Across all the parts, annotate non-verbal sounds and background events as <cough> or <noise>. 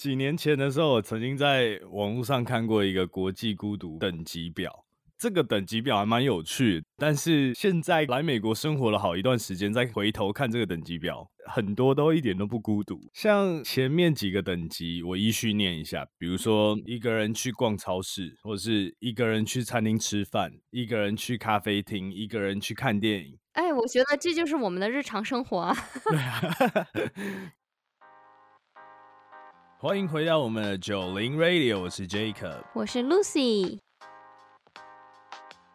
几年前的时候，我曾经在网络上看过一个国际孤独等级表，这个等级表还蛮有趣。但是现在来美国生活了好一段时间，再回头看这个等级表，很多都一点都不孤独。像前面几个等级，我依序念一下，比如说一个人去逛超市，或者是一个人去餐厅吃饭，一个人去咖啡厅，一个人去看电影。哎，我觉得这就是我们的日常生活啊。<laughs> 对啊。<laughs> 欢迎回到我们的九零 Radio，我是 Jacob，我是 Lucy。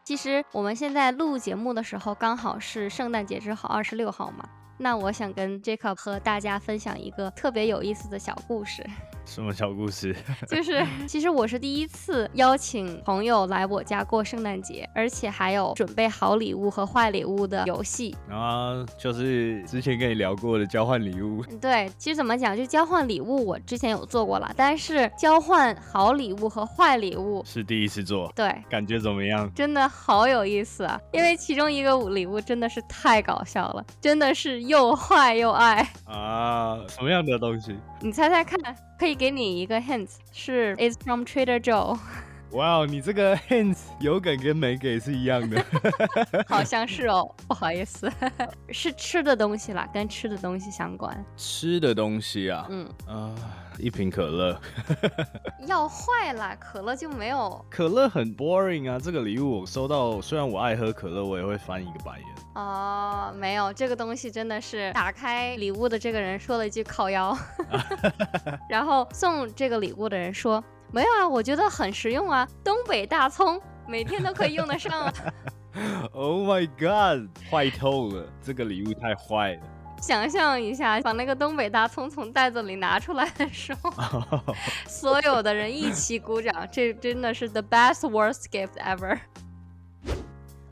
其实我们现在录节目的时候，刚好是圣诞节之后二十六号嘛。那我想跟 Jacob 和大家分享一个特别有意思的小故事。什么小故事？<laughs> 就是其实我是第一次邀请朋友来我家过圣诞节，而且还有准备好礼物和坏礼物的游戏。啊，就是之前跟你聊过的交换礼物。对，其实怎么讲，就交换礼物，我之前有做过了，但是交换好礼物和坏礼物是第一次做。对，感觉怎么样？真的好有意思啊！因为其中一个礼物真的是太搞笑了，真的是又坏又爱啊！什么样的东西？你猜猜看，可以给你一个 hint，是 is from Trader Joe。哇哦，你这个 hint 有给跟没给是一样的，<laughs> 好像是哦，不好意思，<laughs> 是吃的东西啦，跟吃的东西相关。吃的东西啊，嗯啊，一瓶可乐，<laughs> 要坏啦，可乐就没有。可乐很 boring 啊，这个礼物我收到，虽然我爱喝可乐，我也会翻一个白眼。哦，没有，这个东西真的是打开礼物的这个人说了一句靠腰，然后送这个礼物的人说。没有啊，我觉得很实用啊，东北大葱每天都可以用得上啊。<laughs> Oh my god，坏透了，这个礼物太坏了。想象一下，把那个东北大葱从袋子里拿出来的时候，<laughs> 所有的人一起鼓掌，这真的是 the best worst gift ever。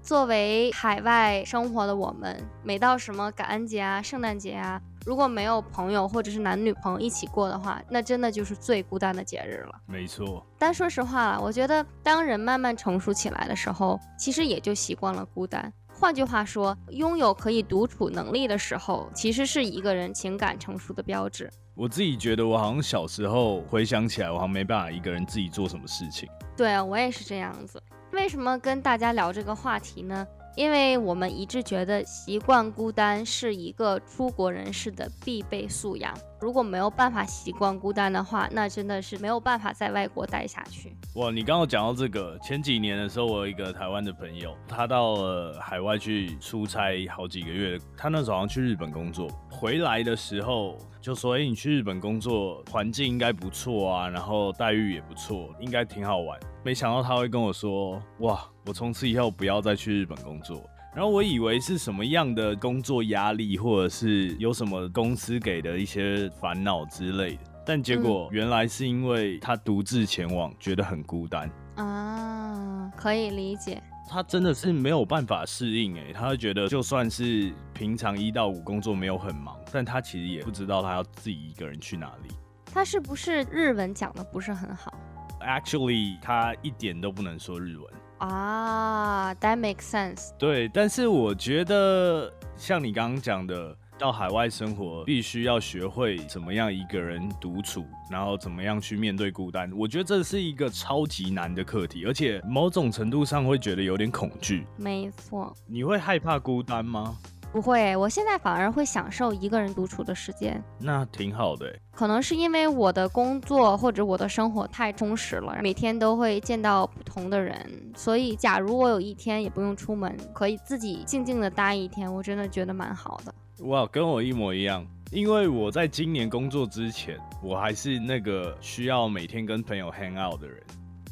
作为海外生活的我们，每到什么感恩节啊、圣诞节啊。如果没有朋友或者是男女朋友一起过的话，那真的就是最孤单的节日了。没错，但说实话，我觉得当人慢慢成熟起来的时候，其实也就习惯了孤单。换句话说，拥有可以独处能力的时候，其实是一个人情感成熟的标志。我自己觉得，我好像小时候回想起来，我好像没办法一个人自己做什么事情。对啊，我也是这样子。为什么跟大家聊这个话题呢？因为我们一致觉得习惯孤单是一个出国人士的必备素养。如果没有办法习惯孤单的话，那真的是没有办法在外国待下去。哇，你刚刚讲到这个，前几年的时候，我有一个台湾的朋友，他到了海外去出差好几个月，他那时候好像去日本工作，回来的时候就说：“哎，你去日本工作，环境应该不错啊，然后待遇也不错，应该挺好玩。”没想到他会跟我说：“哇，我从此以后不要再去日本工作。”然后我以为是什么样的工作压力，或者是有什么公司给的一些烦恼之类的，但结果原来是因为他独自前往，觉得很孤单啊，可以理解。他真的是没有办法适应，哎，他会觉得就算是平常一到五工作没有很忙，但他其实也不知道他要自己一个人去哪里。他是不是日文讲的不是很好？Actually，他一点都不能说日文。啊，That makes sense。对，但是我觉得像你刚刚讲的，到海外生活必须要学会怎么样一个人独处，然后怎么样去面对孤单。我觉得这是一个超级难的课题，而且某种程度上会觉得有点恐惧。没错，你会害怕孤单吗？不会，我现在反而会享受一个人独处的时间，那挺好的。可能是因为我的工作或者我的生活太充实了，每天都会见到不同的人，所以假如我有一天也不用出门，可以自己静静的待一天，我真的觉得蛮好的。哇，跟我一模一样，因为我在今年工作之前，我还是那个需要每天跟朋友 hang out 的人，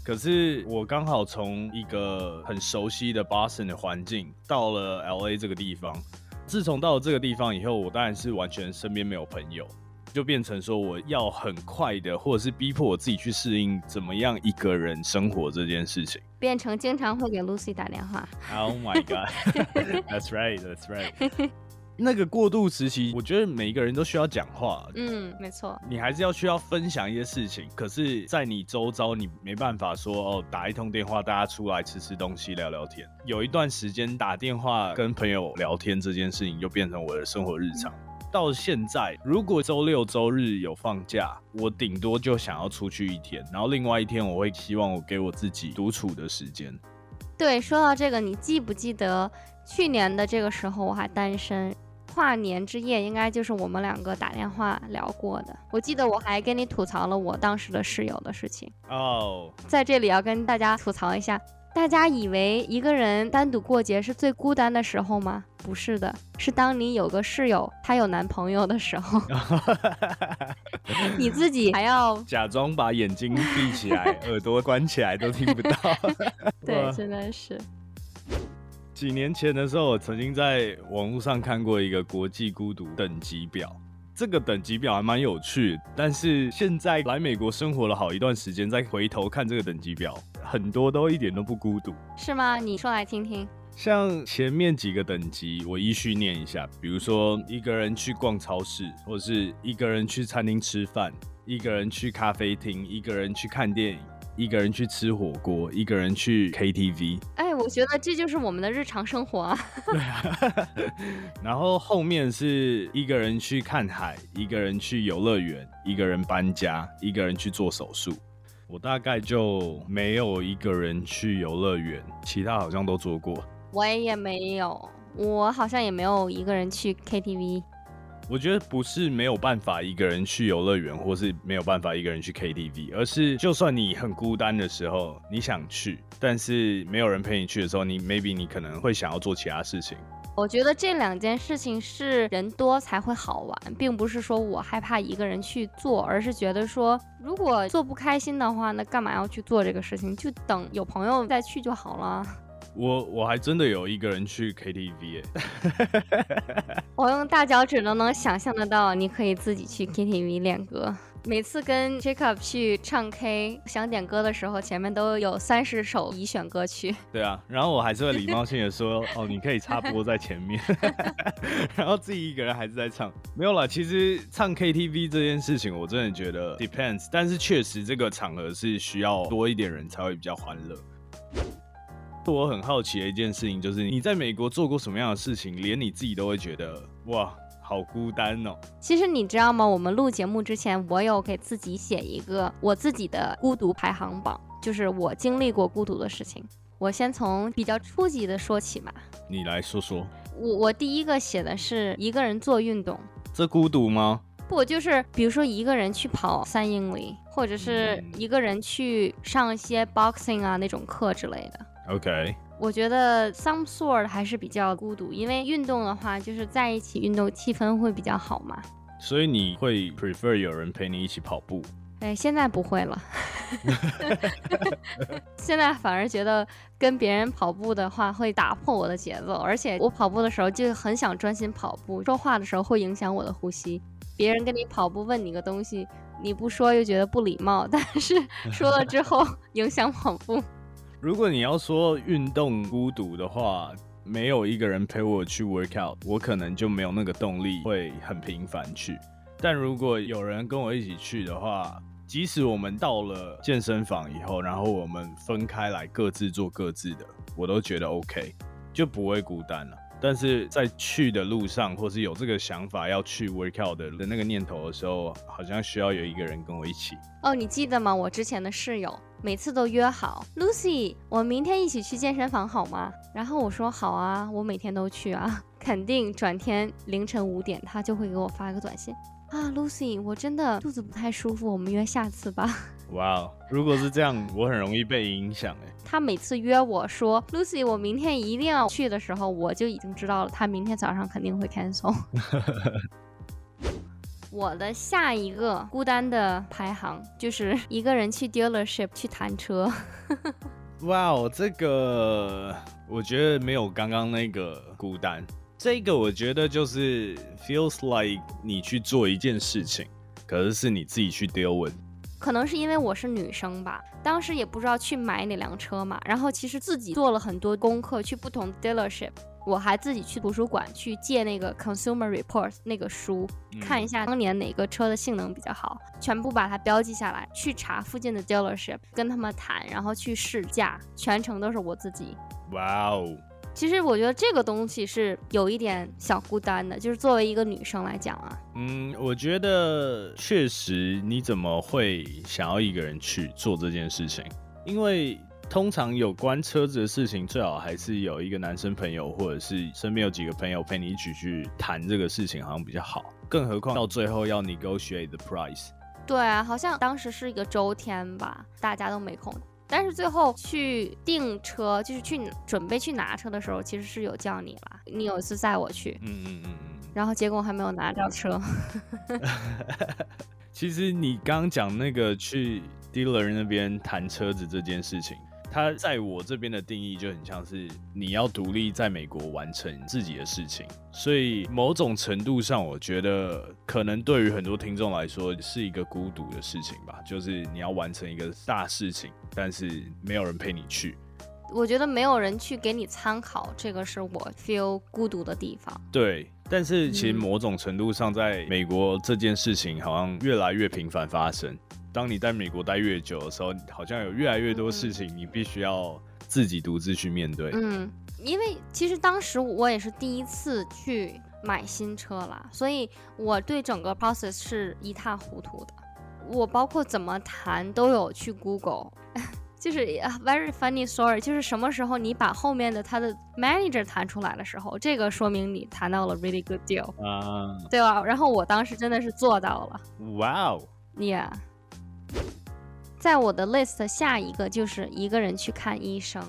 可是我刚好从一个很熟悉的 Boston 的环境到了 LA 这个地方。自从到了这个地方以后，我当然是完全身边没有朋友，就变成说我要很快的，或者是逼迫我自己去适应怎么样一个人生活这件事情，变成经常会给 Lucy 打电话。Oh my god，That's <laughs> right，That's right。那个过渡时期，我觉得每一个人都需要讲话。嗯，没错。你还是要需要分享一些事情，可是，在你周遭，你没办法说哦，打一通电话，大家出来吃吃东西，聊聊天。有一段时间，打电话跟朋友聊天这件事情，就变成我的生活日常。到现在，如果周六周日有放假，我顶多就想要出去一天，然后另外一天我会希望我给我自己独处的时间。对，说到这个，你记不记得去年的这个时候我还单身，跨年之夜应该就是我们两个打电话聊过的。我记得我还跟你吐槽了我当时的室友的事情。哦，在这里要跟大家吐槽一下。大家以为一个人单独过节是最孤单的时候吗？不是的，是当你有个室友，她有男朋友的时候，<laughs> 你自己还要假装把眼睛闭起来，<laughs> 耳朵关起来都听不到。<laughs> 对，真的是。几年前的时候，我曾经在网络上看过一个国际孤独等级表。这个等级表还蛮有趣，但是现在来美国生活了好一段时间，再回头看这个等级表，很多都一点都不孤独，是吗？你说来听听。像前面几个等级，我依序念一下，比如说一个人去逛超市，或者是一个人去餐厅吃饭，一个人去咖啡厅，一个人去看电影。一个人去吃火锅，一个人去 KTV。哎，我觉得这就是我们的日常生活啊。<laughs> 对啊。然后后面是一个人去看海，一个人去游乐园，一个人搬家，一个人去做手术。我大概就没有一个人去游乐园，其他好像都做过。我也没有，我好像也没有一个人去 KTV。我觉得不是没有办法一个人去游乐园，或是没有办法一个人去 KTV，而是就算你很孤单的时候，你想去，但是没有人陪你去的时候，你 maybe 你可能会想要做其他事情。我觉得这两件事情是人多才会好玩，并不是说我害怕一个人去做，而是觉得说如果做不开心的话，那干嘛要去做这个事情？就等有朋友再去就好了。我我还真的有一个人去 KTV，<laughs> 我用大脚趾都能想象得到，你可以自己去 KTV 练歌。每次跟 Jacob 去唱 K，想点歌的时候，前面都有三十首已选歌曲。<laughs> 对啊，然后我还是会礼貌性的说，<laughs> 哦，你可以插播在前面，然后自己一个人还是在唱。没有了，其实唱 KTV 这件事情，我真的觉得 depends，但是确实这个场合是需要多一点人才会比较欢乐。我很好奇的一件事情就是，你在美国做过什么样的事情，连你自己都会觉得哇，好孤单哦。其实你知道吗？我们录节目之前，我有给自己写一个我自己的孤独排行榜，就是我经历过孤独的事情。我先从比较初级的说起吧。你来说说。我我第一个写的是一个人做运动，这孤独吗？不，就是比如说一个人去跑三英里，或者是一个人去上一些 boxing 啊那种课之类的。OK，我觉得 some sort 还是比较孤独，因为运动的话就是在一起运动，气氛会比较好嘛。所以你会 prefer 有人陪你一起跑步？哎，现在不会了，<laughs> 现在反而觉得跟别人跑步的话会打破我的节奏，而且我跑步的时候就很想专心跑步，说话的时候会影响我的呼吸。别人跟你跑步问你个东西，你不说又觉得不礼貌，但是说了之后影响跑步。如果你要说运动孤独的话，没有一个人陪我去 work out，我可能就没有那个动力会很频繁去。但如果有人跟我一起去的话，即使我们到了健身房以后，然后我们分开来各自做各自的，我都觉得 OK，就不会孤单了。但是在去的路上，或是有这个想法要去 work out 的的那个念头的时候，好像需要有一个人跟我一起。哦，你记得吗？我之前的室友每次都约好，Lucy，我明天一起去健身房好吗？然后我说好啊，我每天都去啊，<laughs> 肯定。转天凌晨五点，他就会给我发个短信。啊，Lucy，我真的肚子不太舒服，我们约下次吧。<laughs> 哇哦，如果是这样，我很容易被影响哎。他每次约我说，Lucy，我明天一定要去的时候，我就已经知道了，他明天早上肯定会 cancel。<laughs> 我的下一个孤单的排行就是一个人去 dealership <laughs> 去谈车。哇哦，这个我觉得没有刚刚那个孤单。这个我觉得就是 feels like 你去做一件事情，可是是你自己去 deal with。可能是因为我是女生吧，当时也不知道去买哪辆车嘛，然后其实自己做了很多功课，去不同 dealership，我还自己去图书馆去借那个 Consumer Reports 那个书，看一下当年哪个车的性能比较好，全部把它标记下来，去查附近的 dealership，跟他们谈，然后去试驾，全程都是我自己。哇哦！其实我觉得这个东西是有一点小孤单的，就是作为一个女生来讲啊。嗯，我觉得确实，你怎么会想要一个人去做这件事情？因为通常有关车子的事情，最好还是有一个男生朋友，或者是身边有几个朋友陪你一起去谈这个事情，好像比较好。更何况到最后要 negotiate the price。对啊，好像当时是一个周天吧，大家都没空。但是最后去订车，就是去准备去拿车的时候，其实是有叫你了。你有一次载我去，嗯嗯嗯嗯，然后结果还没有拿到车。<laughs> 其实你刚刚讲那个去 dealer 那边谈车子这件事情。它在我这边的定义就很像是你要独立在美国完成自己的事情，所以某种程度上，我觉得可能对于很多听众来说是一个孤独的事情吧，就是你要完成一个大事情，但是没有人陪你去。我觉得没有人去给你参考，这个是我 feel 孤独的地方。对，但是其实某种程度上，在美国这件事情好像越来越频繁发生。当你在美国待越久的时候，好像有越来越多事情你必须要自己独自去面对。嗯，因为其实当时我也是第一次去买新车啦，所以我对整个 process 是一塌糊涂的。我包括怎么谈都有去 Google，<laughs> 就是 very funny story，就是什么时候你把后面的他的 manager 谈出来的时候，这个说明你谈到了 really good deal 啊，对吧？然后我当时真的是做到了。哇哦，Yeah。在我的 list 下一个就是一个人去看医生。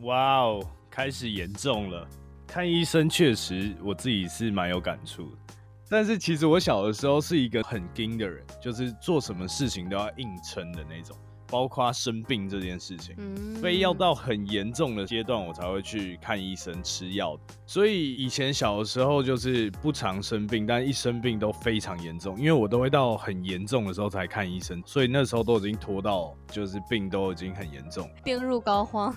哇哦，开始严重了。看医生确实，我自己是蛮有感触的。但是其实我小的时候是一个很硬的人，就是做什么事情都要硬撑的那种。包括生病这件事情，非要到很严重的阶段，我才会去看医生吃药。所以以前小的时候就是不常生病，但一生病都非常严重，因为我都会到很严重的时候才看医生。所以那时候都已经拖到，就是病都已经很严重，病入膏肓。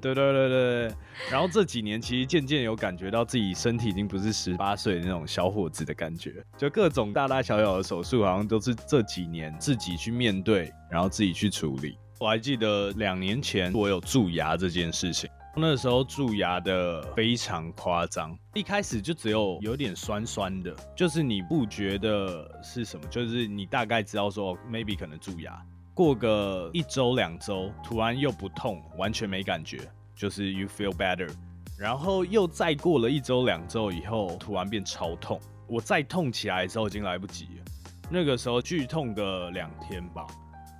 对对对对。然后这几年其实渐渐有感觉到自己身体已经不是十八岁那种小伙子的感觉，就各种大大小小的手术，好像都是这几年自己去面对。然后自己去处理。我还记得两年前我有蛀牙这件事情，那时候蛀牙的非常夸张，一开始就只有有点酸酸的，就是你不觉得是什么，就是你大概知道说 maybe 可能蛀牙，过个一周两周，突然又不痛，完全没感觉，就是 you feel better。然后又再过了一周两周以后，突然变超痛，我再痛起来的时候已经来不及了，那个时候剧痛个两天吧。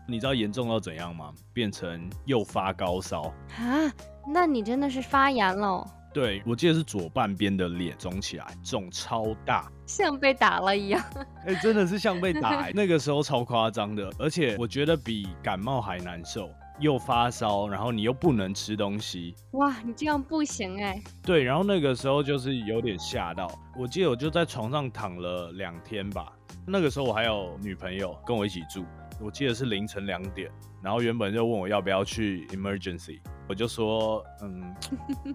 你知道严重到怎样吗？变成又发高烧啊？那你真的是发炎了？对，我记得是左半边的脸肿起来，肿超大，像被打了一样。<laughs> 哎，真的是像被打，那个时候超夸张的，而且我觉得比感冒还难受，又发烧，然后你又不能吃东西。哇，你这样不行哎。对，然后那个时候就是有点吓到，我记得我就在床上躺了两天吧。那个时候我还有女朋友跟我一起住。我记得是凌晨两点，然后原本就问我要不要去 emergency，我就说嗯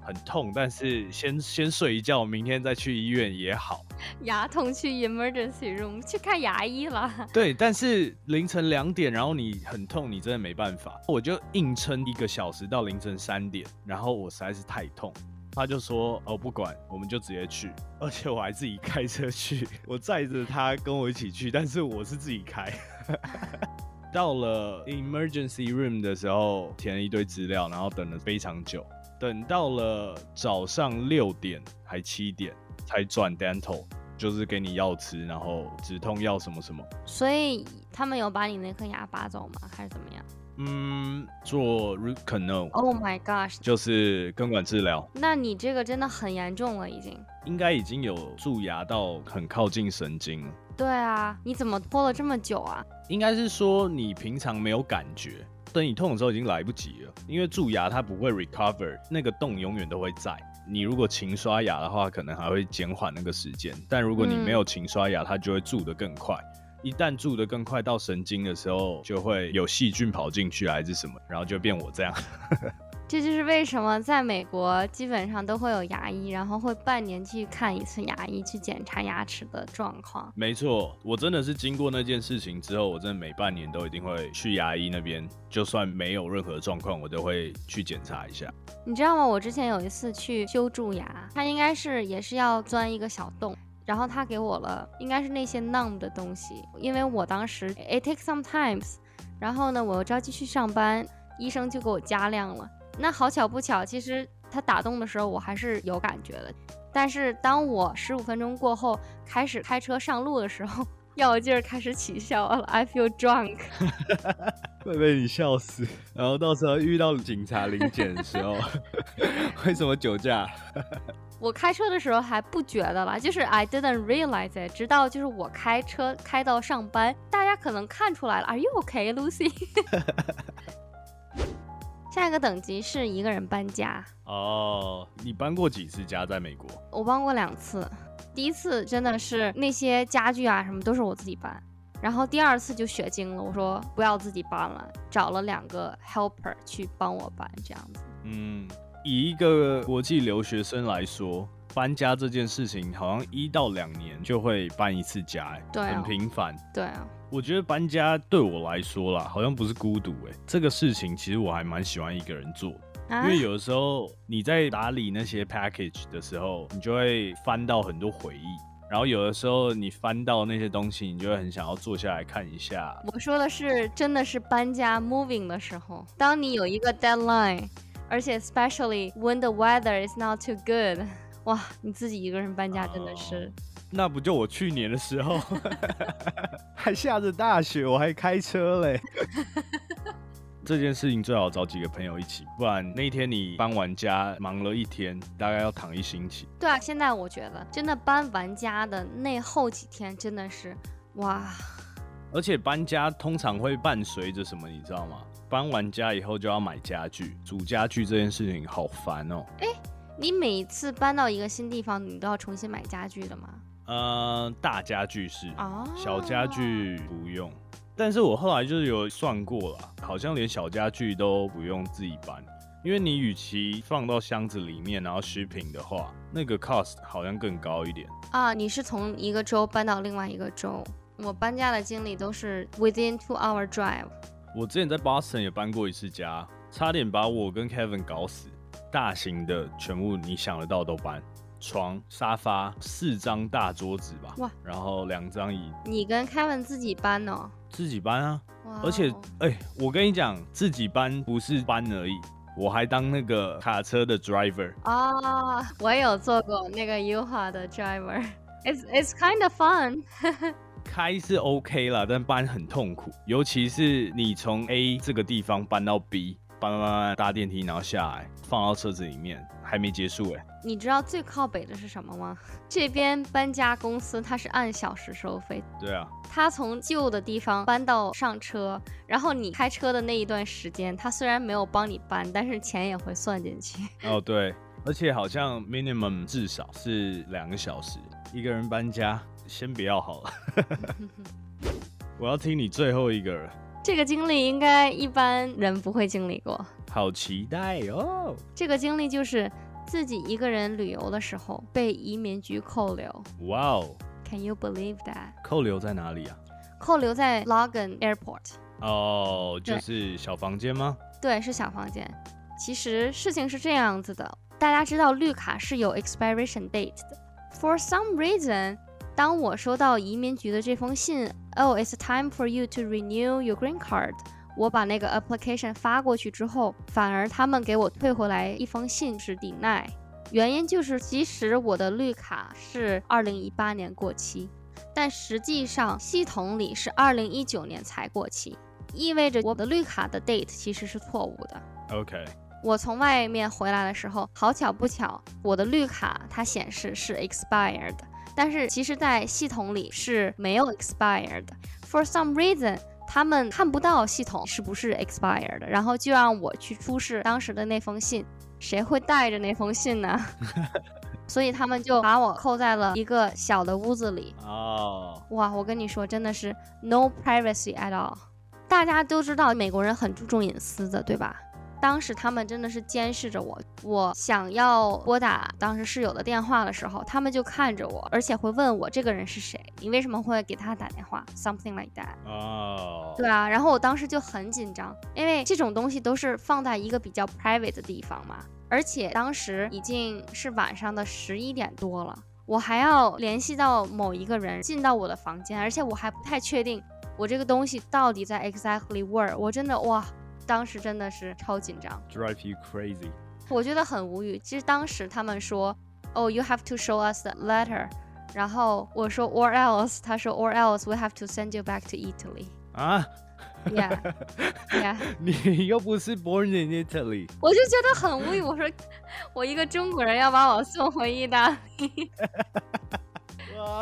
很痛，但是先先睡一觉，明天再去医院也好。牙痛去 emergency room 去看牙医了。对，但是凌晨两点，然后你很痛，你真的没办法，我就硬撑一个小时到凌晨三点，然后我实在是太痛，他就说哦不管，我们就直接去，而且我还自己开车去，我载着他跟我一起去，但是我是自己开。<laughs> 到了 emergency room 的时候，填了一堆资料，然后等了非常久，等到了早上六点还七点才转 dental，就是给你药吃，然后止痛药什么什么。所以他们有把你那颗牙拔走吗？还是怎么样？嗯，做 root canal。Oh my gosh，就是根管治疗。那你这个真的很严重了，已经。应该已经有蛀牙到很靠近神经了。对啊，你怎么拖了这么久啊？应该是说你平常没有感觉，等你痛的时候已经来不及了。因为蛀牙它不会 recover，那个洞永远都会在。你如果勤刷牙的话，可能还会减缓那个时间。但如果你没有勤刷牙，它就会蛀得更快。一旦蛀得更快到神经的时候，就会有细菌跑进去还是什么，然后就变我这样。这就是为什么在美国基本上都会有牙医，然后会半年去看一次牙医，去检查牙齿的状况。没错，我真的是经过那件事情之后，我真的每半年都一定会去牙医那边，就算没有任何状况，我都会去检查一下。你知道吗？我之前有一次去修蛀牙，他应该是也是要钻一个小洞，然后他给我了应该是那些 numb 的东西，因为我当时 it takes some times，然后呢我又着急去上班，医生就给我加量了。那好巧不巧，其实他打动的时候我还是有感觉的，但是当我十五分钟过后开始开车上路的时候，药劲儿开始起效了，I feel drunk，<laughs> 会被你笑死。然后到时候遇到警察临检的时候，<laughs> 为什么酒驾？<laughs> 我开车的时候还不觉得了，就是 I didn't realize it，直到就是我开车开到上班，大家可能看出来了，Are you okay, Lucy？下一个等级是一个人搬家哦。你搬过几次家在美国？我搬过两次。第一次真的是那些家具啊什么都是我自己搬，然后第二次就血精了，我说不要自己搬了，找了两个 helper 去帮我搬，这样子。嗯，以一个国际留学生来说，搬家这件事情好像一到两年就会搬一次家，对，很频繁。对啊。我觉得搬家对我来说啦，好像不是孤独哎，这个事情其实我还蛮喜欢一个人做，因为有的时候你在打理那些 package 的时候，你就会翻到很多回忆，然后有的时候你翻到那些东西，你就会很想要坐下来看一下。我说的是真的是搬家 moving 的时候，当你有一个 deadline，而且 especially when the weather is not too good，哇，你自己一个人搬家真的是。那不就我去年的时候，<laughs> 还下着大雪，我还开车嘞。<laughs> 这件事情最好找几个朋友一起，不然那天你搬完家忙了一天，大概要躺一星期。对啊，现在我觉得真的搬完家的那后几天真的是哇。而且搬家通常会伴随着什么，你知道吗？搬完家以后就要买家具，煮家具这件事情好烦哦。哎，你每次搬到一个新地方，你都要重新买家具的吗？呃，大家具是，小家具不用。但是我后来就是有算过了，好像连小家具都不用自己搬，因为你与其放到箱子里面然后 shipping 的话，那个 cost 好像更高一点。啊，你是从一个州搬到另外一个州？我搬家的经历都是 within two hour drive。我之前在 Boston 也搬过一次家，差点把我跟 Kevin 搞死。大型的全部你想得到都搬。床、沙发、四张大桌子吧，哇，然后两张椅。你跟 Kevin 自己搬哦？自己搬啊，而且，哎，我跟你讲，自己搬不是搬而已，我还当那个卡车的 driver。啊，我也有做过那个 U 哈的 driver。It's it's kind of fun。开是 OK 了，但搬很痛苦，尤其是你从 A 这个地方搬到 B。搬搬搬搭电梯，然后下来放到车子里面，还没结束哎。你知道最靠北的是什么吗？<laughs> 这边搬家公司它是按小时收费。对啊。他从旧的地方搬到上车，然后你开车的那一段时间，他虽然没有帮你搬，但是钱也会算进去。<laughs> 哦对，而且好像 minimum 至少是两个小时。一个人搬家，先不要好了。<laughs> 我要听你最后一个了。这个经历应该一般人不会经历过，好期待哦！这个经历就是自己一个人旅游的时候被移民局扣留。哇哦！Can you believe that？扣留在哪里啊？扣留在 Logan Airport。哦，就是小房间吗？对，是小房间。其实事情是这样子的，大家知道绿卡是有 expiration date 的。For some reason，当我收到移民局的这封信。Oh, it's time for you to renew your green card。我把那个 application 发过去之后，反而他们给我退回来一封信是 deny。原因就是，其实我的绿卡是二零一八年过期，但实际上系统里是二零一九年才过期，意味着我的绿卡的 date 其实是错误的。OK。我从外面回来的时候，好巧不巧，我的绿卡它显示是 expired。但是其实，在系统里是没有 expired 的。For some reason，他们看不到系统是不是 expired 的，然后就让我去出示当时的那封信。谁会带着那封信呢？<laughs> 所以他们就把我扣在了一个小的屋子里。哦，哇，我跟你说，真的是 no privacy at all。大家都知道美国人很注重隐私的，对吧？当时他们真的是监视着我，我想要拨打当时室友的电话的时候，他们就看着我，而且会问我这个人是谁，你为什么会给他打电话，something like that。哦，对啊，然后我当时就很紧张，因为这种东西都是放在一个比较 private 的地方嘛，而且当时已经是晚上的十一点多了，我还要联系到某一个人进到我的房间，而且我还不太确定我这个东西到底在 exactly where，我真的哇，当时真的是超紧张，drive you crazy。我觉得很无语。其实当时他们说，哦，you have to show us the letter，然后我说 or else，他说 or else we have to send you back to Italy。啊，Yeah, yeah，你又不是 born in Italy，我就觉得很无语。我说，我一个中国人要把我送回意大利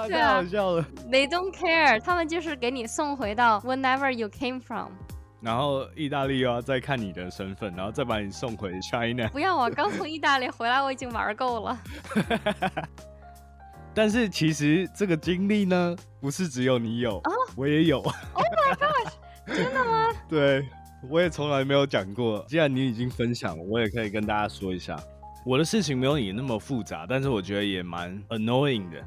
太好笑了。，They don't care，他们就是给你送回到 whenever you came from。然后意大利又要再看你的身份，然后再把你送回 China。不要啊刚从意大利回来，我已经玩够了。<laughs> 但是其实这个经历呢，不是只有你有，我也有。Oh my gosh！真的吗？<laughs> 对，我也从来没有讲过。既然你已经分享了，我也可以跟大家说一下，我的事情没有你那么复杂，但是我觉得也蛮 annoying 的。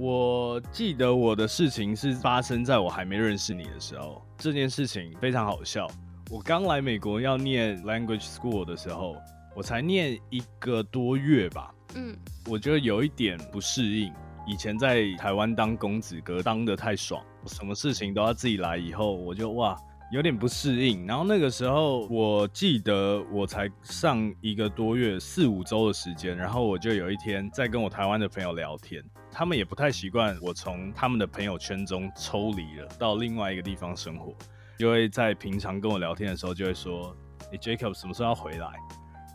我记得我的事情是发生在我还没认识你的时候，这件事情非常好笑。我刚来美国要念 language school 的时候，我才念一个多月吧，嗯，我觉得有一点不适应。以前在台湾当公子哥当的太爽，什么事情都要自己来，以后我就哇有点不适应。然后那个时候我记得我才上一个多月四五周的时间，然后我就有一天在跟我台湾的朋友聊天，他们也不太习惯我从他们的朋友圈中抽离了，到另外一个地方生活，因为在平常跟我聊天的时候就会说：“你 j a c o b 什么时候要回来？”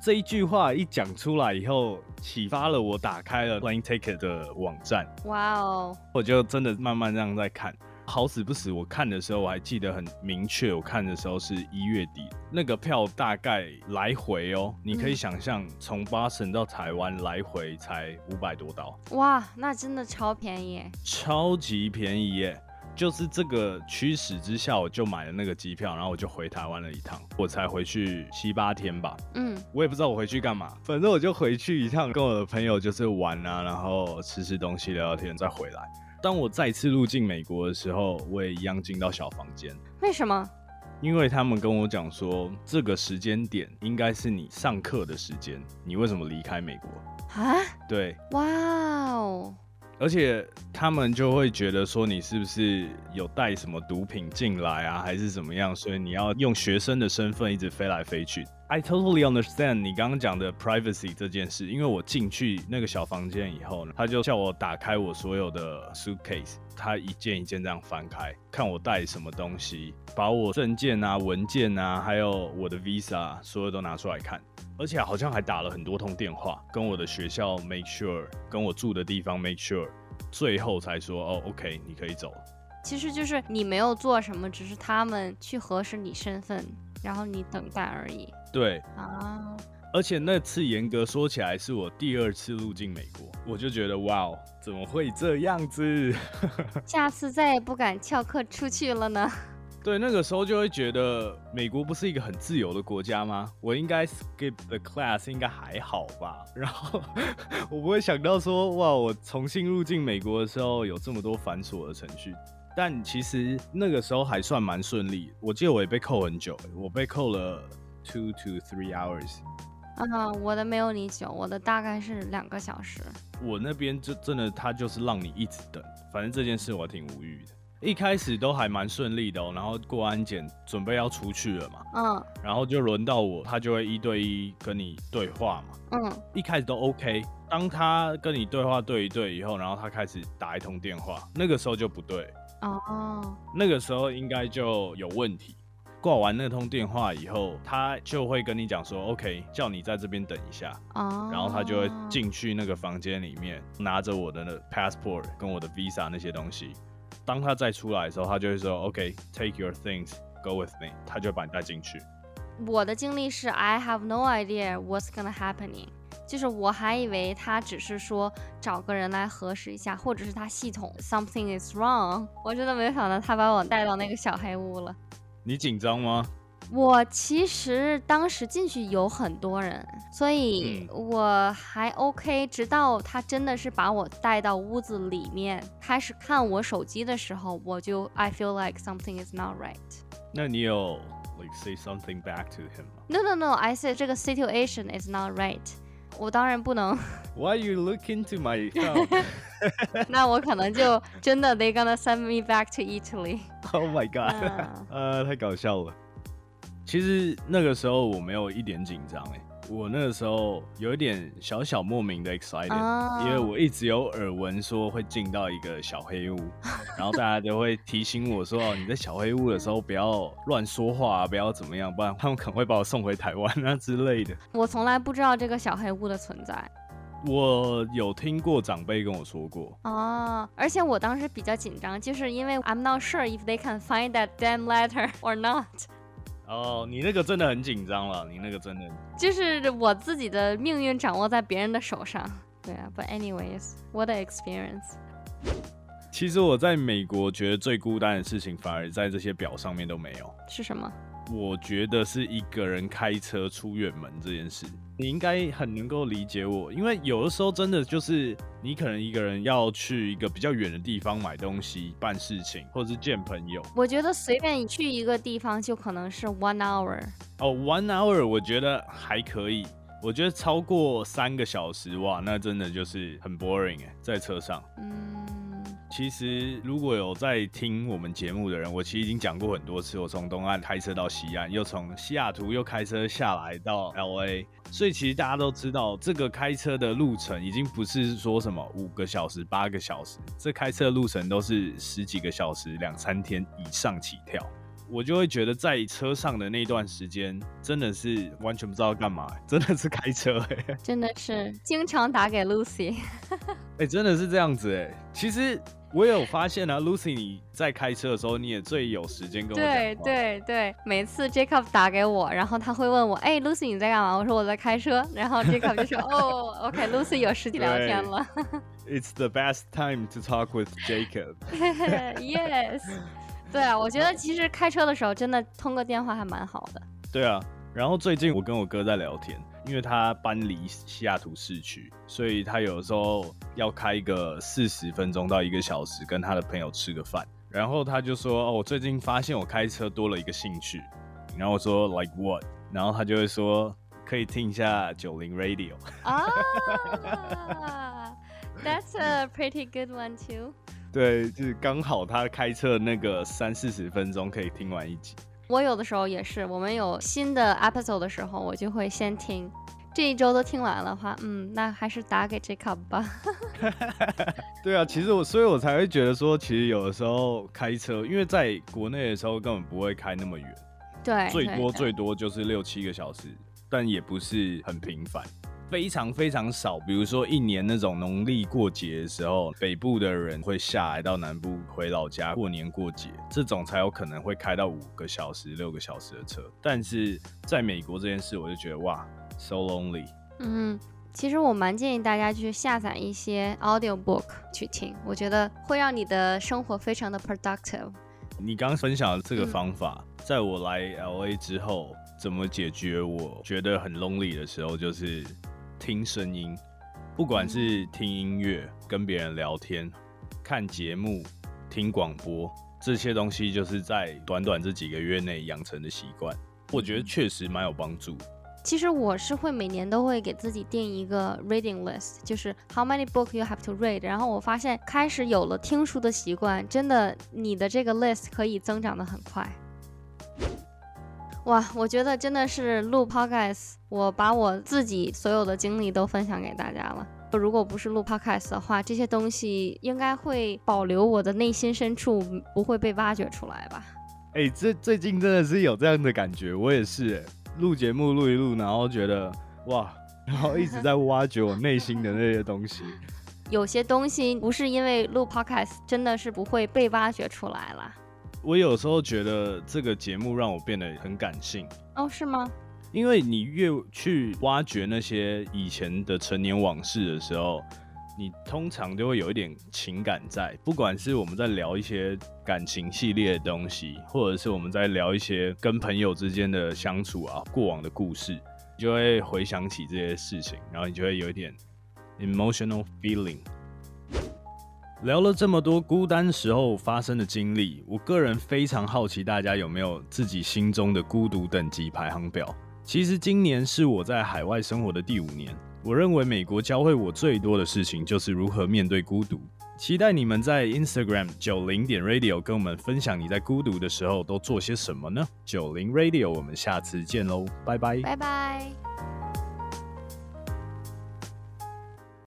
这一句话一讲出来以后，启发了我打开了 Plane Ticket 的网站，哇哦，我就真的慢慢这样在看。好死不死，我看的时候我还记得很明确，我看的时候是一月底，那个票大概来回哦，你可以嗯想象从巴神到台湾来回才五百多刀，哇，那真的超便宜。超级便宜耶！就是这个驱使之下，我就买了那个机票，然后我就回台湾了一趟，我才回去七八天吧。嗯，我也不知道我回去干嘛，反正我就回去一趟，跟我的朋友就是玩啊，然后吃吃东西、聊聊天，再回来。当我再次入境美国的时候，我也一样进到小房间，为什么？因为他们跟我讲说，这个时间点应该是你上课的时间，你为什么离开美国？啊？对，哇哦，而且他们就会觉得说你是不是有带什么毒品进来啊，还是怎么样？所以你要用学生的身份一直飞来飞去。I totally understand 你刚刚讲的 privacy 这件事，因为我进去那个小房间以后呢，他就叫我打开我所有的 suitcase，他一件一件这样翻开，看我带什么东西，把我证件啊、文件啊，还有我的 visa 所有都拿出来看。而且好像还打了很多通电话，跟我的学校 make sure，跟我住的地方 make sure，最后才说哦，OK，你可以走了。其实就是你没有做什么，只是他们去核实你身份，然后你等待而已对，啊。而且那次严格说起来是我第二次入境美国，我就觉得哇哦，怎么会这样子？<laughs> 下次再也不敢翘课出去了呢。对，那个时候就会觉得美国不是一个很自由的国家吗？我应该 skip the class 应该还好吧？然后 <laughs> 我不会想到说，哇，我重新入境美国的时候有这么多繁琐的程序。但其实那个时候还算蛮顺利，我记得我也被扣很久，我被扣了 two to three hours。啊，我的没有你久，我的大概是两个小时。我那边就真的他就是让你一直等，反正这件事我挺无语的。一开始都还蛮顺利的哦，然后过安检准备要出去了嘛，嗯然后就轮到我，他就会一对一跟你对话嘛。嗯，一开始都 OK，当他跟你对话对一对以后，然后他开始打一通电话，那个时候就不对，哦，那个时候应该就有问题。挂完那通电话以后，他就会跟你讲说，OK，叫你在这边等一下，哦，然后他就会进去那个房间里面，拿着我的那 passport 跟我的 visa 那些东西。当他再出来的时候，他就会说，OK，take、your things，go with me，他就会把你带进去。我的经历是 I have no idea what's gonna happening，就是我还以为他只是说找个人来核实一下，或者是他系统 something is wrong，我真的没有想到他把我带到那个小黑屋了。你紧张吗？ 我其实当时进去有很多人，所以我还 OK。直到他真的是把我带到屋子里面，开始看我手机的时候，我就 I feel like something is not right。那你有 like say something back to him 吗？No no no，I said 这个 situation is not right。 我当然不能。Why you look into my phone？那我可能就真的 they gonna send me back to Italy。Oh my god！呃，太搞笑了。其实那个时候我没有一点紧张哎，我那个时候有一点小小莫名的 excited，因为我一直有耳闻说会进到一个小黑屋，<laughs> 然后大家都会提醒我说哦，你在小黑屋的时候不要乱说话，不要怎么样，不然他们可能会把我送回台湾啊之类的。我从来不知道这个小黑屋的存在，我有听过长辈跟我说过哦，而且我当时比较紧张，就是因为 I'm not sure if they can find that damn letter or not。哦，你那个真的很紧张了，你那个真的就是我自己的命运掌握在别人的手上。对啊，But anyways，what a experience。其实我在美国觉得最孤单的事情，反而在这些表上面都没有。是什么？我觉得是一个人开车出远门这件事。你应该很能够理解我，因为有的时候真的就是你可能一个人要去一个比较远的地方买东西、办事情，或者是见朋友。我觉得随便去一个地方就可能是 one hour。哦，one hour 我觉得还可以。我觉得超过三个小时哇，那真的就是很 boring 哎，在车上。嗯。其实，如果有在听我们节目的人，我其实已经讲过很多次，我从东岸开车到西岸，又从西雅图又开车下来到 L A，所以其实大家都知道，这个开车的路程已经不是说什么五个小时、八个小时，这开车路程都是十几个小时、两三天以上起跳。我就会觉得在车上的那段时间真的是完全不知道干嘛，真的是开车哎，<laughs> 真的是经常打给 Lucy，哎，真的是这样子哎。其实我有发现啊，Lucy 你在开车的时候，你也最有时间跟我对对对，每次 Jacob 打给我，然后他会问我，哎，Lucy 你在干嘛？我说我在开车，然后 Jacob 就说，<laughs> 哦，OK，Lucy 有实体聊天了。It's the best time to talk with Jacob. <laughs> Yes. 对啊，我觉得其实开车的时候真的通个电话还蛮好的。对啊，然后最近我跟我哥在聊天，因为他搬离西雅图市区，所以他有时候要开一个四十分钟到一个小时跟他的朋友吃个饭。然后他就说：“哦，我最近发现我开车多了一个兴趣。”然后我说：“Like what？” 然后他就会说：“可以听一下九零 Radio。”啊，That's a pretty good one too. 对，就是刚好他开车那个三四十分钟可以听完一集。我有的时候也是，我们有新的 episode 的时候，我就会先听。这一周都听完了的话，嗯，那还是打给 Jacob 吧。<laughs> 对啊，其实我，所以我才会觉得说，其实有的时候开车，因为在国内的时候根本不会开那么远，对，最多最多就是六七个小时，但也不是很频繁。非常非常少，比如说一年那种农历过节的时候，北部的人会下来到南部回老家过年过节，这种才有可能会开到五个小时、六个小时的车。但是在美国这件事，我就觉得哇，so lonely。嗯，其实我蛮建议大家去下载一些 audio book 去听，我觉得会让你的生活非常的 productive。你刚分享的这个方法，在我来 LA 之后，怎么解决我觉得很 lonely 的时候，就是。听声音，不管是听音乐、跟别人聊天、看节目、听广播，这些东西就是在短短这几个月内养成的习惯。我觉得确实蛮有帮助。其实我是会每年都会给自己定一个 reading list，就是 how many book you have to read。然后我发现开始有了听书的习惯，真的你的这个 list 可以增长的很快。哇，我觉得真的是录 podcast，我把我自己所有的经历都分享给大家了。如果不是录 podcast 的话，这些东西应该会保留我的内心深处，不会被挖掘出来吧？哎，这最近真的是有这样的感觉，我也是，录节目录一录，然后觉得哇，然后一直在挖掘我内心的那些东西。<laughs> 有些东西不是因为录 podcast，真的是不会被挖掘出来了。我有时候觉得这个节目让我变得很感性哦，是吗？因为你越去挖掘那些以前的陈年往事的时候，你通常就会有一点情感在，不管是我们在聊一些感情系列的东西，或者是我们在聊一些跟朋友之间的相处啊，过往的故事，你就会回想起这些事情，然后你就会有一点 emotional feeling。聊了这么多孤单时候发生的经历，我个人非常好奇，大家有没有自己心中的孤独等级排行表？其实今年是我在海外生活的第五年。我认为美国教会我最多的事情就是如何面对孤独。期待你们在 Instagram 九零点 Radio 跟我们分享你在孤独的时候都做些什么呢？九零 Radio，我们下次见喽，拜拜，拜拜。